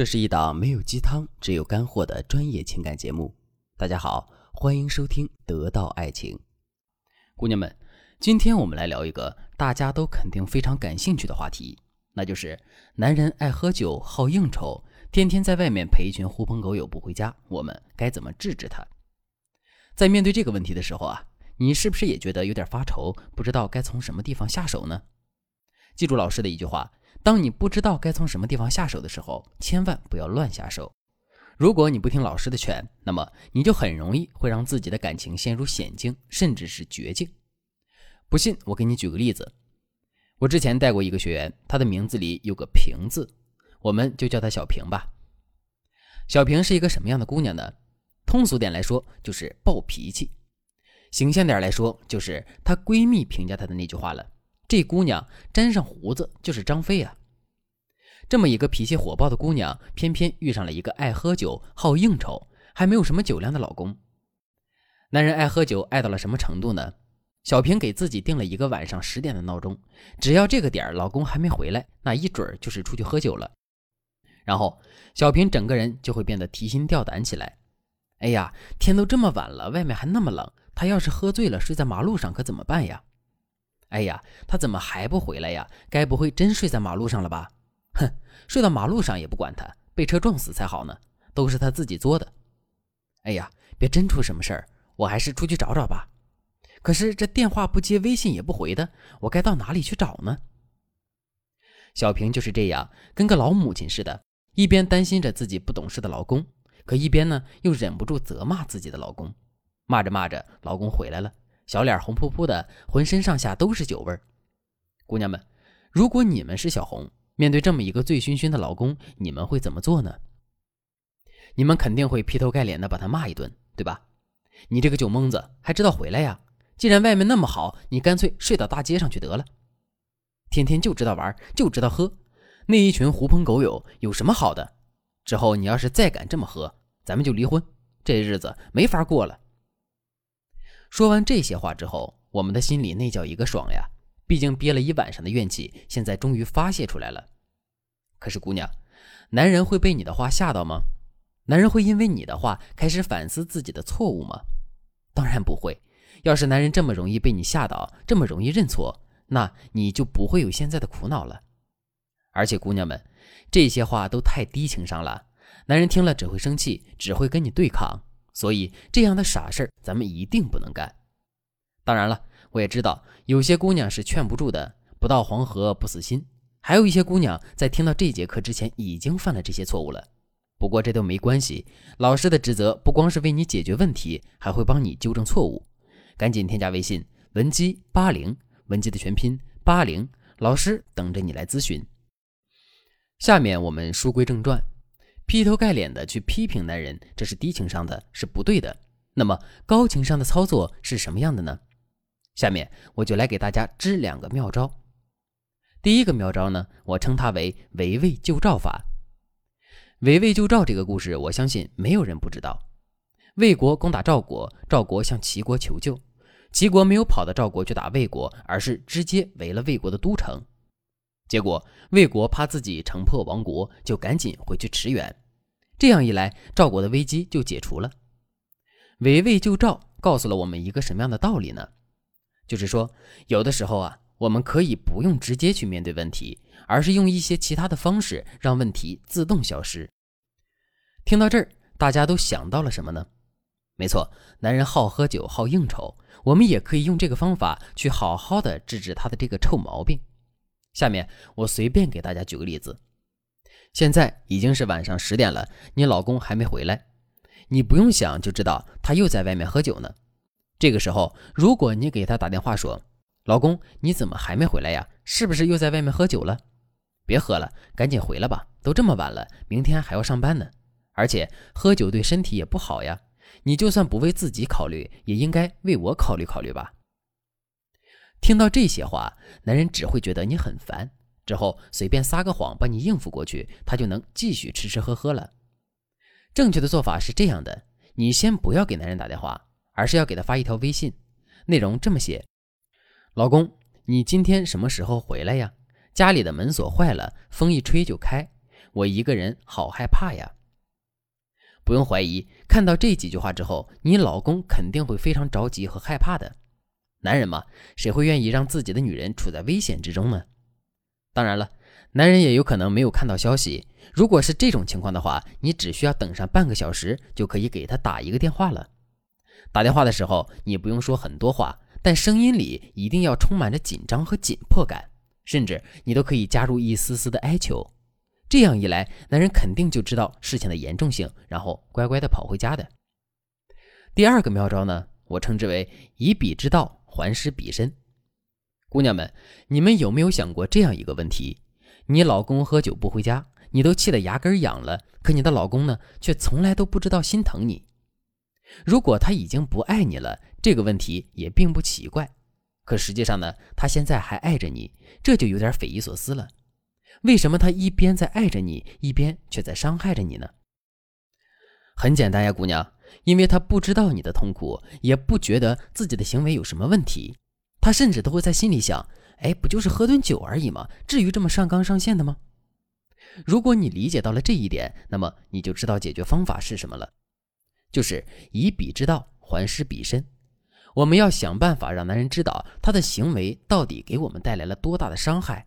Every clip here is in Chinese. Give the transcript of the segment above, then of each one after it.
这是一档没有鸡汤，只有干货的专业情感节目。大家好，欢迎收听《得到爱情》。姑娘们，今天我们来聊一个大家都肯定非常感兴趣的话题，那就是男人爱喝酒、好应酬，天天在外面陪一群狐朋狗友不回家，我们该怎么制止他？在面对这个问题的时候啊，你是不是也觉得有点发愁，不知道该从什么地方下手呢？记住老师的一句话。当你不知道该从什么地方下手的时候，千万不要乱下手。如果你不听老师的劝，那么你就很容易会让自己的感情陷入险境，甚至是绝境。不信，我给你举个例子。我之前带过一个学员，他的名字里有个“平”字，我们就叫她小平吧。小平是一个什么样的姑娘呢？通俗点来说，就是暴脾气；形象点来说，就是她闺蜜评价她的那句话了。这姑娘沾上胡子就是张飞啊！这么一个脾气火爆的姑娘，偏偏遇上了一个爱喝酒、好应酬，还没有什么酒量的老公。男人爱喝酒爱到了什么程度呢？小平给自己定了一个晚上十点的闹钟，只要这个点儿老公还没回来，那一准儿就是出去喝酒了。然后小平整个人就会变得提心吊胆起来。哎呀，天都这么晚了，外面还那么冷，他要是喝醉了睡在马路上可怎么办呀？哎呀，他怎么还不回来呀？该不会真睡在马路上了吧？哼，睡到马路上也不管他，被车撞死才好呢，都是他自己作的。哎呀，别真出什么事儿，我还是出去找找吧。可是这电话不接，微信也不回的，我该到哪里去找呢？小平就是这样，跟个老母亲似的，一边担心着自己不懂事的老公，可一边呢又忍不住责骂自己的老公。骂着骂着，老公回来了。小脸红扑扑的，浑身上下都是酒味儿。姑娘们，如果你们是小红，面对这么一个醉醺醺的老公，你们会怎么做呢？你们肯定会劈头盖脸的把他骂一顿，对吧？你这个酒蒙子，还知道回来呀？既然外面那么好，你干脆睡到大街上去得了。天天就知道玩，就知道喝，那一群狐朋狗友有什么好的？之后你要是再敢这么喝，咱们就离婚，这日子没法过了。说完这些话之后，我们的心里那叫一个爽呀！毕竟憋了一晚上的怨气，现在终于发泄出来了。可是姑娘，男人会被你的话吓到吗？男人会因为你的话开始反思自己的错误吗？当然不会。要是男人这么容易被你吓倒，这么容易认错，那你就不会有现在的苦恼了。而且姑娘们，这些话都太低情商了，男人听了只会生气，只会跟你对抗。所以这样的傻事儿，咱们一定不能干。当然了，我也知道有些姑娘是劝不住的，不到黄河不死心。还有一些姑娘在听到这节课之前已经犯了这些错误了。不过这都没关系，老师的职责不光是为你解决问题，还会帮你纠正错误。赶紧添加微信文姬八零，文姬的全拼八零，老师等着你来咨询。下面我们书归正传。劈头盖脸的去批评男人，这是低情商的，是不对的。那么高情商的操作是什么样的呢？下面我就来给大家支两个妙招。第一个妙招呢，我称它为围魏救赵法。围魏救赵这个故事，我相信没有人不知道。魏国攻打赵国，赵国向齐国求救，齐国没有跑到赵国去打魏国，而是直接围了魏国的都城。结果魏国怕自己城破亡国，就赶紧回去驰援。这样一来，赵国的危机就解除了。围魏救赵告诉了我们一个什么样的道理呢？就是说，有的时候啊，我们可以不用直接去面对问题，而是用一些其他的方式让问题自动消失。听到这儿，大家都想到了什么呢？没错，男人好喝酒、好应酬，我们也可以用这个方法去好好的治治他的这个臭毛病。下面我随便给大家举个例子，现在已经是晚上十点了，你老公还没回来，你不用想就知道他又在外面喝酒呢。这个时候，如果你给他打电话说：“老公，你怎么还没回来呀？是不是又在外面喝酒了？别喝了，赶紧回来吧，都这么晚了，明天还要上班呢。而且喝酒对身体也不好呀，你就算不为自己考虑，也应该为我考虑考虑吧。”听到这些话，男人只会觉得你很烦，之后随便撒个谎把你应付过去，他就能继续吃吃喝喝了。正确的做法是这样的：你先不要给男人打电话，而是要给他发一条微信，内容这么写：“老公，你今天什么时候回来呀？家里的门锁坏了，风一吹就开，我一个人好害怕呀。不用怀疑，看到这几句话之后，你老公肯定会非常着急和害怕的。男人嘛，谁会愿意让自己的女人处在危险之中呢？当然了，男人也有可能没有看到消息。如果是这种情况的话，你只需要等上半个小时，就可以给他打一个电话了。打电话的时候，你不用说很多话，但声音里一定要充满着紧张和紧迫感，甚至你都可以加入一丝丝的哀求。这样一来，男人肯定就知道事情的严重性，然后乖乖的跑回家的。第二个妙招呢，我称之为以彼之道还施彼身。姑娘们，你们有没有想过这样一个问题？你老公喝酒不回家，你都气得牙根痒了，可你的老公呢，却从来都不知道心疼你。如果他已经不爱你了，这个问题也并不奇怪。可实际上呢，他现在还爱着你，这就有点匪夷所思了。为什么他一边在爱着你，一边却在伤害着你呢？很简单呀，姑娘，因为他不知道你的痛苦，也不觉得自己的行为有什么问题，他甚至都会在心里想：哎，不就是喝顿酒而已吗？至于这么上纲上线的吗？如果你理解到了这一点，那么你就知道解决方法是什么了，就是以彼之道还施彼身。我们要想办法让男人知道他的行为到底给我们带来了多大的伤害。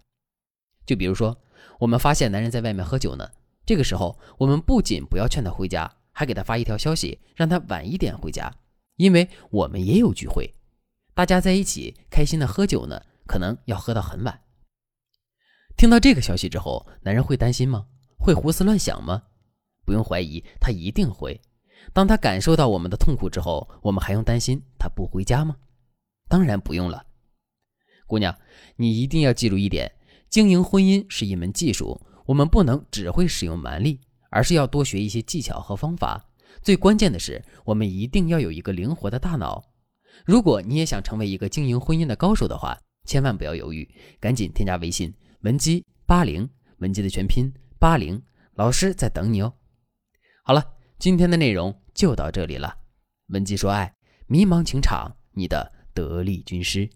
就比如说，我们发现男人在外面喝酒呢，这个时候我们不仅不要劝他回家，还给他发一条消息，让他晚一点回家，因为我们也有聚会，大家在一起开心的喝酒呢，可能要喝到很晚。听到这个消息之后，男人会担心吗？会胡思乱想吗？不用怀疑，他一定会。当他感受到我们的痛苦之后，我们还用担心他不回家吗？当然不用了。姑娘，你一定要记住一点。经营婚姻是一门技术，我们不能只会使用蛮力，而是要多学一些技巧和方法。最关键的是，我们一定要有一个灵活的大脑。如果你也想成为一个经营婚姻的高手的话，千万不要犹豫，赶紧添加微信文姬八零，文姬的全拼八零，老师在等你哦。好了，今天的内容就到这里了。文姬说爱，迷茫情场，你的得力军师。